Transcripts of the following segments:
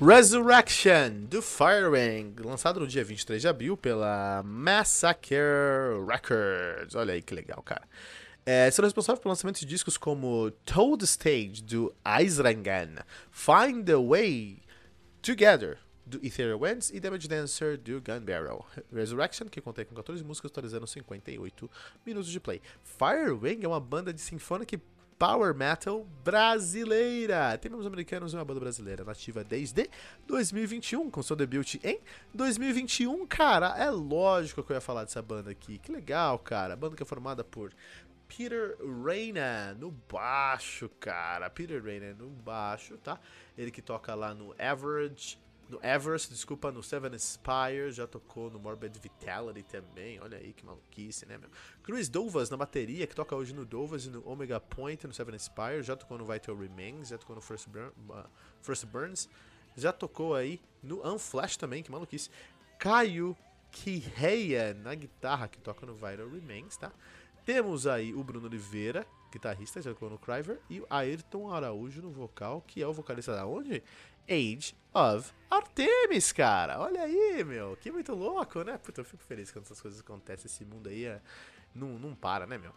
Resurrection do Firewing, lançado no dia 23 de abril pela Massacre Records. Olha aí que legal, cara. É, será responsável pelo lançamento de discos como Toad Stage do Eisrangan, Find the Way Together do Ethereal Winds e Damage Dancer do Gun Barrel. Resurrection, que contém com 14 músicas, totalizando 58 minutos de play. Firewing é uma banda de Symphonic Power Metal brasileira. Temos americanos e uma banda brasileira nativa desde 2021, com seu debut em 2021. Cara, é lógico que eu ia falar dessa banda aqui. Que legal, cara. A banda que é formada por Peter Reina no baixo, cara. Peter Reina no baixo, tá? Ele que toca lá no Average no Everest, desculpa, no Seven Spire, já tocou no Morbid Vitality também, olha aí que maluquice, né, meu? Chris Dovas na bateria, que toca hoje no Dovas e no Omega Point, no Seven Spire, já tocou no Vital Remains, já tocou no First, Burn, uh, First Burns, já tocou aí no Unflash também, que maluquice. Caio Kiheya na guitarra, que toca no Vital Remains, tá? Temos aí o Bruno Oliveira, guitarrista, já tocou no Criver, e o Ayrton Araújo no vocal, que é o vocalista da onde? Age of Artemis, cara. Olha aí, meu. Que muito louco, né? Puta, eu fico feliz quando essas coisas acontecem. Esse mundo aí é... não, não para, né, meu?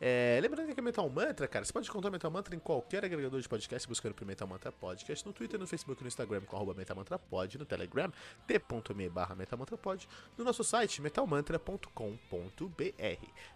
É, lembrando que aqui é Metal Mantra, cara, você pode encontrar Metal Mantra em qualquer agregador de podcast, buscando por Metal Mantra Podcast, no Twitter, no Facebook, no Instagram, com arroba Metal Mantra Pod, no Telegram, t.me barra Metal Mantra Pod, no nosso site, metalmantra.com.br.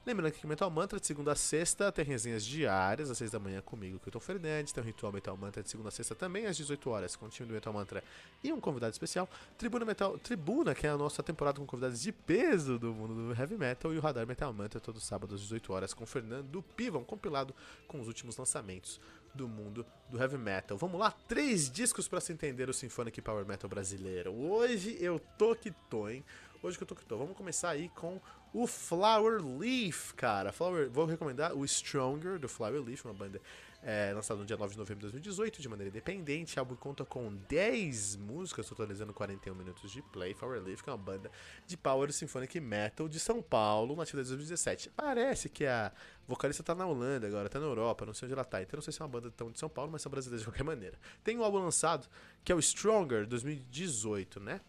Lembrando que aqui Metal Mantra, de segunda a sexta, tem resenhas diárias, às seis da manhã comigo, Kilton Fernandes, tem o Ritual Metal Mantra de segunda a sexta também, às 18 horas, com o time do Metal Mantra e um convidado especial, Tribuna Metal, Tribuna, que é a nossa temporada com convidados de peso do mundo do Heavy Metal, e o Radar Metal Mantra, todo sábado às 18 horas, com Fernando do Piva, um compilado com os últimos lançamentos do mundo do heavy metal. Vamos lá, três discos para se entender o Symphonic Power Metal brasileiro. Hoje eu tô que tô, hein? Hoje que eu tô que tô. Vamos começar aí com o Flower Leaf, cara. Flower, vou recomendar o Stronger do Flower Leaf, uma banda é, lançado no dia 9 de novembro de 2018, de maneira independente. O álbum conta com 10 músicas, totalizando 41 minutos de play. Flower Leaf, que é uma banda de Power Symphonic Metal de São Paulo, nativa de 2017. Parece que a vocalista tá na Holanda agora, tá na Europa, não sei onde ela tá. Então não sei se é uma banda tão de São Paulo, mas são brasileiras de qualquer maneira. Tem um álbum lançado, que é o Stronger, 2018, né?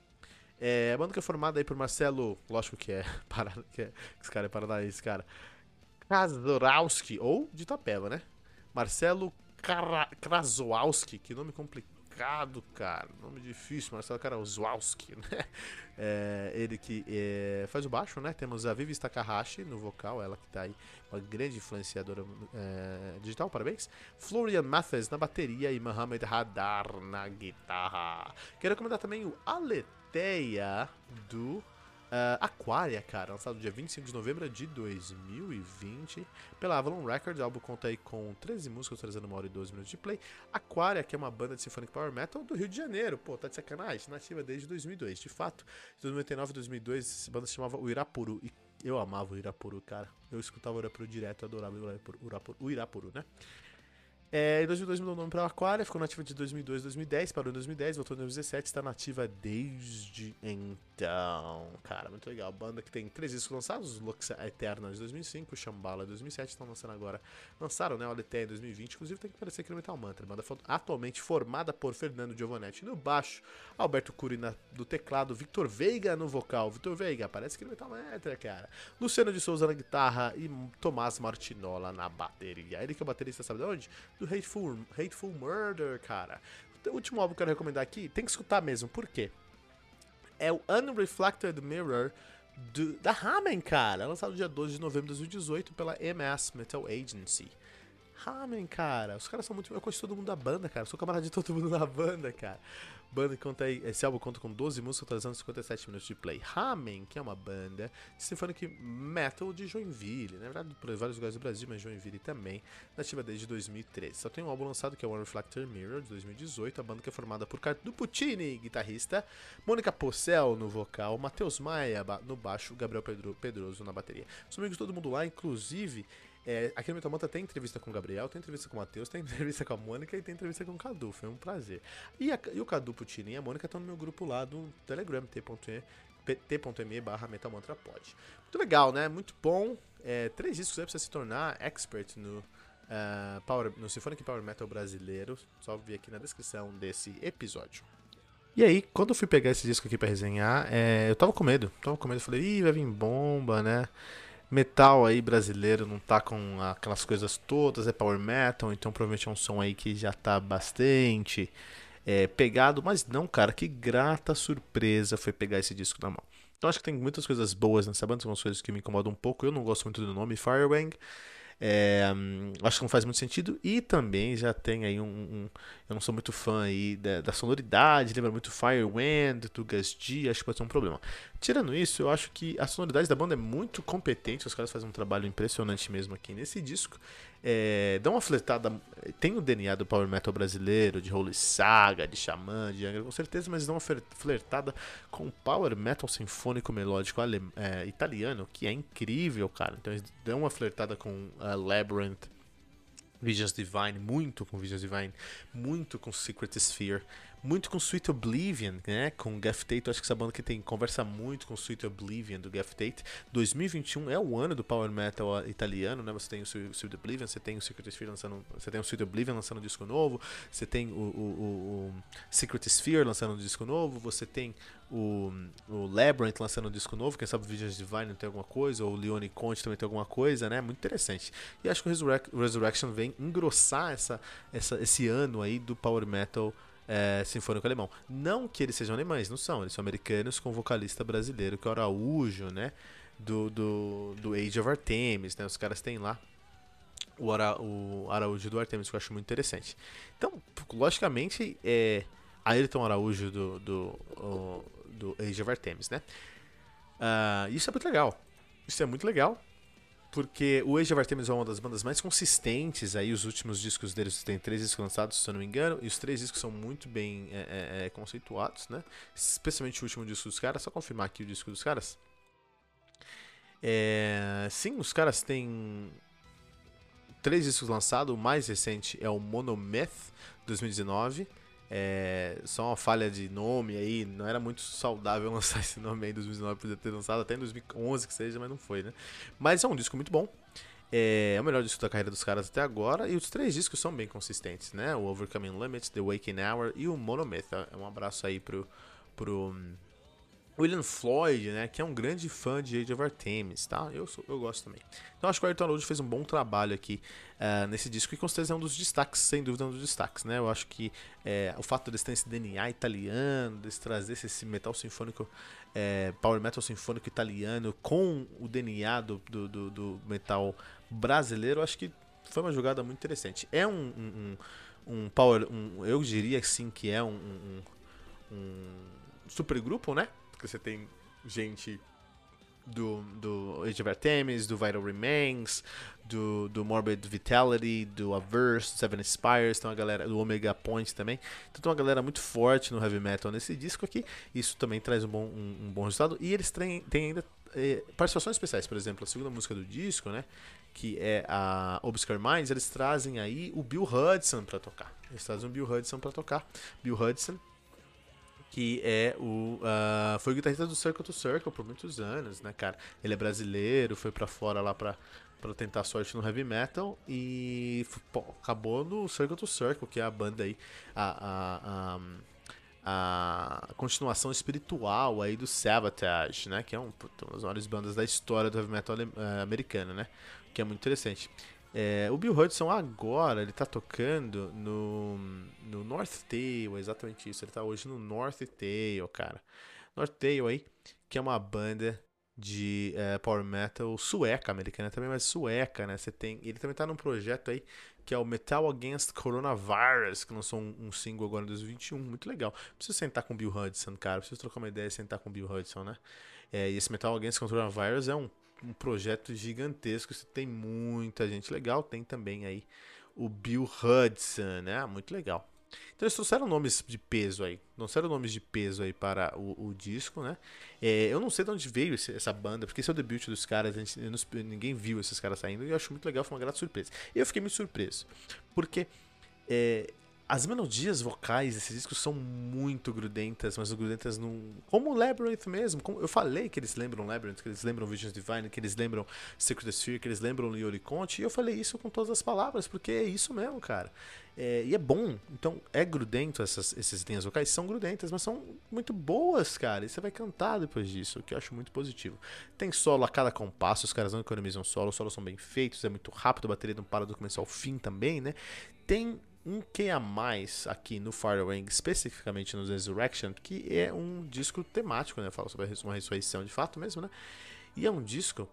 É, a banda que é formada aí por Marcelo, lógico que é, para, que é esse cara é paranaense, cara. Kazorowski, ou de Tapeva, né? Marcelo Krasowski, que nome complicado, cara. Nome difícil, Marcelo Krasowski, né? É, ele que é, faz o baixo, né? Temos a Vivi Takahashi no vocal, ela que tá aí, uma grande influenciadora é, digital, parabéns. Florian Mathis na bateria e Mohamed Hadar na guitarra. Quero recomendar também o Aletheia do Uh, Aquaria, cara, lançado dia 25 de novembro de 2020 pela Avalon Records. O álbum conta aí com 13 músicas, trazendo uma hora e 12 minutos de play. Aquaria, que é uma banda de Symphonic Power Metal do Rio de Janeiro. Pô, tá de sacanagem, nativa desde 2002. De fato, de 2099 e 2002, essa banda se chamava o Irapuru. E eu amava o Irapuru, cara. Eu escutava o Irapuru direto, adorava o Irapuru, o Irapuru né? É, em 2002 mudou o nome para Aquaria, ficou nativa de 2002 2010, parou em 2010, voltou em 2017, está nativa desde então. Cara, muito legal. Banda que tem três discos lançados: Lux Eterna de 2005, Shambhala de 2007, estão lançando agora. Lançaram, né? O Aletheia em 2020, inclusive tem que aparecer aqui no Metal Mantra. Banda atualmente formada por Fernando Giovanetti no baixo, Alberto Curi do teclado, Victor Veiga no vocal. Victor Veiga aparece aqui no Metal Mantra, cara. Luciano de Souza na guitarra e Tomás Martinola na bateria. Ele que é o baterista, sabe de onde? do Hateful, Hateful Murder, cara. O último álbum que eu quero recomendar aqui, tem que escutar mesmo, por quê? É o Unreflected Mirror do, da Ramen, cara. Lançado dia 12 de novembro de 2018 pela MS Metal Agency. Ramen, cara. Os caras são muito. Eu conheço todo mundo da banda, cara. Eu sou camarada de todo mundo da banda, cara. Banda que conta aí. Esse álbum conta com 12 músicas, totalizando 57 minutos de play. Ramen, que é uma banda de symphonic metal de Joinville. Na verdade, por vários lugares do Brasil, mas Joinville também. Nativa desde 2013. Só tem um álbum lançado que é One Reflector Mirror, de 2018. A banda que é formada por Cardo Puccini, guitarrista. Mônica Possel no vocal. Matheus Maia no baixo. Gabriel Pedro, Pedroso na bateria. Os amigos todo mundo lá, inclusive. É, aqui no Metal Manta tem entrevista com o Gabriel, tem entrevista com o Matheus, tem entrevista com a Mônica e tem entrevista com o Cadu. Foi um prazer. E, a, e o Cadu Putini e a Mônica estão no meu grupo lá do Telegram, t.me barra metalmantrapod. Muito legal, né? Muito bom. É, três discos aí pra você se tornar expert no, uh, power, no Symphonic Power Metal brasileiro. Só vi aqui na descrição desse episódio. E aí, quando eu fui pegar esse disco aqui pra resenhar, é, eu tava com medo. Tava com medo. Falei, ih, vai vir bomba, né? Metal aí brasileiro não tá com aquelas coisas todas, é power metal, então provavelmente é um som aí que já tá bastante é, pegado, mas não, cara, que grata surpresa foi pegar esse disco na mão. Então acho que tem muitas coisas boas nessa banda, são coisas que me incomodam um pouco, eu não gosto muito do nome Firewang, é, acho que não faz muito sentido. E também já tem aí um. um eu não sou muito fã aí da, da sonoridade, lembra muito Firewind, do Gus acho que pode ser um problema. Tirando isso, eu acho que a sonoridade da banda é muito competente, os caras fazem um trabalho impressionante mesmo aqui nesse disco. É, dá uma flertada. Tem o DNA do power metal brasileiro, de Holy Saga, de Xamã, de Angra, com certeza, mas dá uma flertada com o power metal sinfônico melódico é, italiano, que é incrível, cara. Então eles dão uma flertada com uh, Labyrinth, Visions Divine, muito com Visions Divine, muito com Secret Sphere muito com Sweet Oblivion, né? Com Gaff Tate. Acho que essa banda que tem conversa muito com Sweet Oblivion do Gaff Tate. 2021 é o ano do power metal italiano, né? Você tem o Sweet Oblivion, você tem o Secret Sphere lançando, você tem o Sweet Oblivion lançando um disco novo, você tem o, o, o, o Secret Sphere lançando um disco novo, você tem o, o Labyrinth lançando um disco novo, quem sabe o Visions Divine tem alguma coisa, ou o Leone Conte também tem alguma coisa, né? Muito interessante. E acho que o Resurrection vem engrossar essa, essa, esse ano aí do power metal é, sinfônico alemão. Não que eles sejam alemães, não são. Eles são americanos com vocalista brasileiro, que é o Araújo, né? Do, do, do Age of Artemis, né? Os caras têm lá o, Ara, o Araújo do Artemis, que eu acho muito interessante. Então, logicamente, é Ayrton Araújo do, do, o, do Age of Artemis, né? Uh, isso é muito legal. Isso é muito legal porque o Age of Artemis é uma das bandas mais consistentes aí, os últimos discos deles tem três discos lançados, se eu não me engano, e os três discos são muito bem é, é, é, conceituados, né? Especialmente o último disco dos caras, só confirmar aqui o disco dos caras. É, sim, os caras têm três discos lançados, o mais recente é o Monomyth 2019, é, só uma falha de nome aí, não era muito saudável lançar esse nome aí em 2019, podia ter lançado até em 2011 que seja, mas não foi, né? Mas é um disco muito bom. É, é o melhor disco da carreira dos caras até agora, e os três discos são bem consistentes, né? O Overcoming Limits, The Waking Hour e o Monomyth. É um abraço aí pro, pro William Floyd, né, que é um grande fã de Age of Artemis, tá? Eu, sou, eu gosto também. Então acho que o Ayrton Load fez um bom trabalho aqui uh, nesse disco e com certeza é um dos destaques, sem dúvida é um dos destaques, né? Eu acho que é, o fato de terem esse DNA italiano, de trazer esse metal sinfônico, é, power metal sinfônico italiano com o DNA do, do, do, do metal brasileiro, acho que foi uma jogada muito interessante. É um, um, um power, um, eu diria sim que é um, um, um supergrupo, né? Porque você tem gente do, do Age of Artemis, do Vital Remains, do, do Morbid Vitality, do Averse, do Seven Spires, tem uma galera do Omega Point também. Então tem uma galera muito forte no heavy metal nesse disco aqui. Isso também traz um bom, um, um bom resultado. E eles têm, têm ainda é, participações especiais, por exemplo, a segunda música do disco, né? Que é a Obscure Minds, eles trazem aí o Bill Hudson para tocar. Eles trazem o Bill Hudson para tocar. Bill Hudson que é o uh, foi o guitarrista do Circle to Circle por muitos anos, né, cara? Ele é brasileiro, foi para fora lá para para tentar sorte no heavy metal e pô, acabou no Circle to Circle, que é a banda aí a, a, a, a continuação espiritual aí do Sabotage, né, que é um, uma das maiores bandas da história do heavy metal uh, americano, né? Que é muito interessante. É, o Bill Hudson agora, ele tá tocando no, no North Tail, exatamente isso. Ele tá hoje no North Tail, cara. North Tail aí, que é uma banda de uh, power metal sueca, americana também, mas sueca, né? Você tem, ele também tá num projeto aí que é o Metal Against Coronavirus, que lançou um, um single agora em 2021, muito legal. Preciso sentar com o Bill Hudson, cara, preciso trocar uma ideia e sentar com o Bill Hudson, né? É, e esse Metal Against Coronavirus é um, um projeto gigantesco, tem muita gente legal, tem também aí o Bill Hudson, né? Muito legal. Então eles trouxeram nomes de peso aí. Trouxeram nomes de peso aí para o, o disco, né? É, eu não sei de onde veio esse, essa banda, porque esse é o debut dos caras, gente, não, ninguém viu esses caras saindo, e eu acho muito legal, foi uma grata surpresa. E eu fiquei muito surpreso, porque é, as melodias vocais desses discos são muito grudentas, mas grudentas num. Como o Labyrinth mesmo. Como eu falei que eles lembram Labyrinth, que eles lembram Visions Divine, que eles lembram Secret Sphere, que eles lembram Liori Conte. E eu falei isso com todas as palavras, porque é isso mesmo, cara. É, e é bom. Então, é grudento essas, essas linhas vocais, são grudentas, mas são muito boas, cara. E você vai cantar depois disso, o que eu acho muito positivo. Tem solo a cada compasso, os caras não economizam solo, os solos são bem feitos, é muito rápido, a bateria não para do começo ao fim também, né? Tem um que a mais aqui no Firewing, especificamente no Resurrection, que é um disco temático, né? Fala sobre uma ressurreição de fato mesmo, né? E é um disco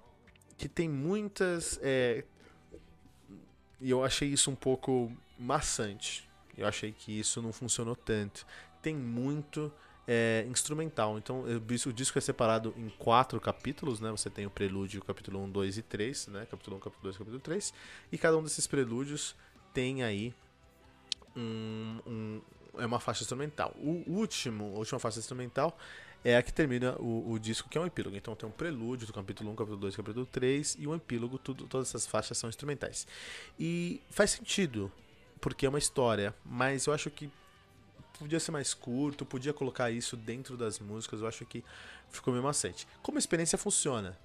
que tem muitas. É... E eu achei isso um pouco maçante. Eu achei que isso não funcionou tanto. Tem muito é, instrumental. Então, o disco é separado em quatro capítulos, né? Você tem o prelúdio, capítulo 1, 2 e 3, né? Capítulo 1, capítulo 2, capítulo 3. E cada um desses prelúdios tem aí um, um, é uma faixa instrumental. O último, a última faixa instrumental é a que termina o, o, disco, que é um epílogo. Então tem um prelúdio do capítulo 1, capítulo 2, capítulo 3 e um epílogo, tudo, todas essas faixas são instrumentais. E faz sentido, porque é uma história, mas eu acho que podia ser mais curto, podia colocar isso dentro das músicas, eu acho que ficou meio macete. Como experiência funciona?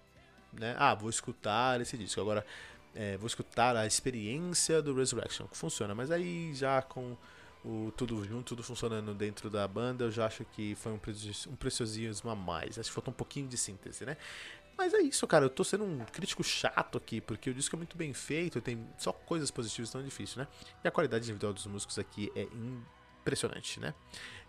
Né? Ah, vou escutar esse disco. Agora, é, vou escutar a experiência do Resurrection, que funciona, mas aí já com o tudo junto, tudo funcionando dentro da banda, eu já acho que foi um, um preciosismo a mais. Acho que faltou um pouquinho de síntese, né? Mas é isso, cara. Eu tô sendo um crítico chato aqui, porque o disco é muito bem feito, tem só coisas positivas, tão difícil, né? E a qualidade individual dos músicos aqui é impressionante, né?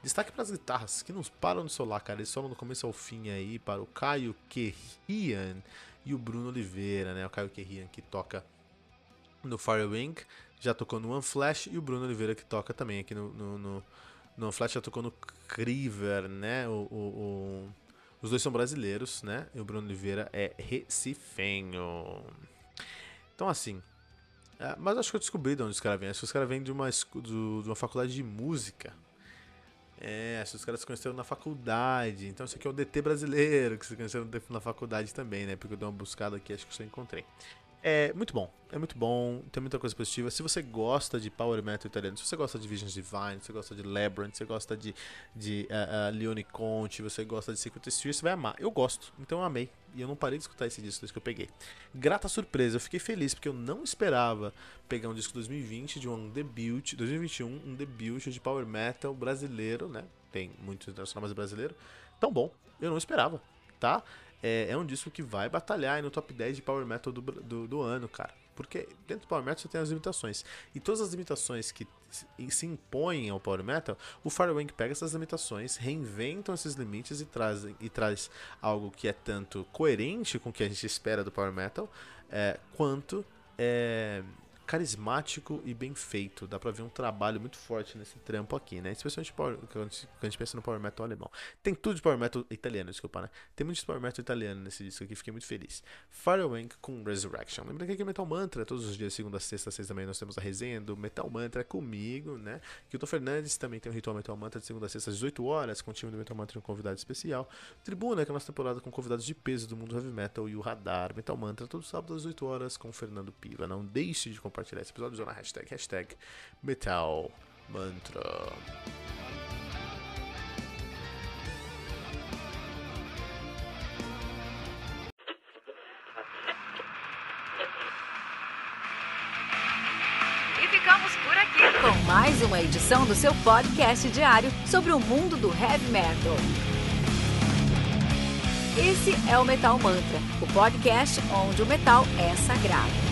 Destaque para as guitarras, que não param de solar, cara. Eles solam do começo ao fim aí, para o Caio Querrian e o Bruno Oliveira, né? O Caio Querrian que toca no Firewing, já tocou no One Flash, e o Bruno Oliveira que toca também aqui no, no, no, no One Flash, já tocou no Criver, né? O, o, o, os dois são brasileiros, né? E o Bruno Oliveira é recifenho. Então, assim. É, mas acho que eu descobri de onde os caras vêm. Acho que os caras vêm de uma, de uma faculdade de música. É, os caras se conheceram na faculdade. Então isso aqui é o DT brasileiro, que se conheceram na faculdade também, né? Porque eu dei uma buscada aqui, acho que eu encontrei. É muito bom, é muito bom, tem muita coisa positiva. Se você gosta de Power Metal italiano, se você gosta de Visions Divine, se você gosta de Labyrinth, se você gosta de, de uh, uh, Leone Conte, você gosta de Secret Sphere, você vai amar. Eu gosto, então eu amei. E eu não parei de escutar esse disco desde que eu peguei. Grata surpresa, eu fiquei feliz porque eu não esperava pegar um disco 2020 de um debut, 2021, um debut de Power Metal brasileiro, né? Tem muito internacional, mas é brasileiro. Tão bom, eu não esperava, tá? É, é um disco que vai batalhar no top 10 de Power Metal do, do, do, ano, cara. Porque dentro do Power Metal você tem as limitações. E todas as limitações que se impõem ao Power Metal, o Firewing pega essas limitações, reinventam esses limites e, trazem, e traz algo que é tanto coerente com o que a gente espera do Power Metal, é, quanto é, carismático e bem feito. Dá pra ver um trabalho muito forte nesse trampo aqui, né? Especialmente power, quando a gente pensa no Power Metal alemão. Tem tudo de Power Metal italiano, desculpa, né? Tem muito de Power Metal italiano nesse disco aqui, fiquei muito feliz. Firewing com Resurrection. Lembra que aqui é Metal Mantra, todos os dias, segunda, sexta, seis da manhã, nós temos a resenha do Metal Mantra comigo, né? Kilton Fernandes também tem o Ritual Metal Mantra de segunda a sexta às 18 horas, com o time do Metal Mantra e um convidado especial. Tribuna, que é a nossa temporada com convidados de peso do mundo heavy metal e o Radar Metal Mantra, todos os sábados às 18 horas com o Fernando Piva. Não deixe de compartilhar compartilhar esse episódio usando a hashtag, hashtag Metal Mantra. E ficamos por aqui com mais uma edição do seu podcast diário sobre o mundo do heavy metal. Esse é o Metal Mantra, o podcast onde o metal é sagrado.